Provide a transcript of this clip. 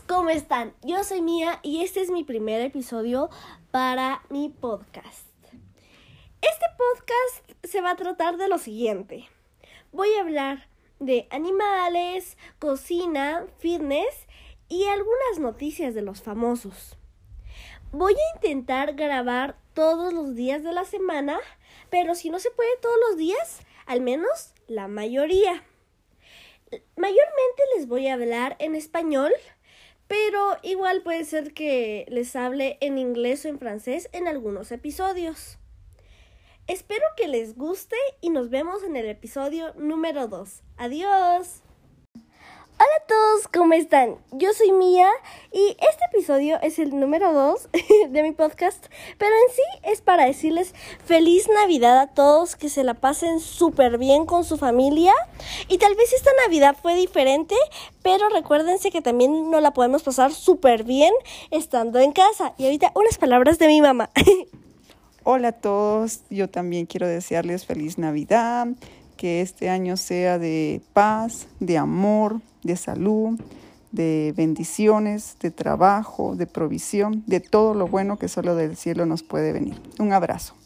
¿cómo están? Yo soy Mía y este es mi primer episodio para mi podcast. Este podcast se va a tratar de lo siguiente. Voy a hablar de animales, cocina, fitness y algunas noticias de los famosos. Voy a intentar grabar todos los días de la semana, pero si no se puede todos los días, al menos la mayoría. Mayormente les voy a hablar en español, pero igual puede ser que les hable en inglés o en francés en algunos episodios. Espero que les guste y nos vemos en el episodio número 2. Adiós. Hola a todos, ¿cómo están? Yo soy Mía y este episodio es el número 2 de mi podcast, pero en sí es para decirles feliz Navidad a todos, que se la pasen súper bien con su familia y tal vez esta Navidad fue diferente, pero recuérdense que también no la podemos pasar súper bien estando en casa. Y ahorita unas palabras de mi mamá. Hola a todos, yo también quiero desearles feliz Navidad, que este año sea de paz, de amor, de salud, de bendiciones, de trabajo, de provisión, de todo lo bueno que solo del cielo nos puede venir. Un abrazo.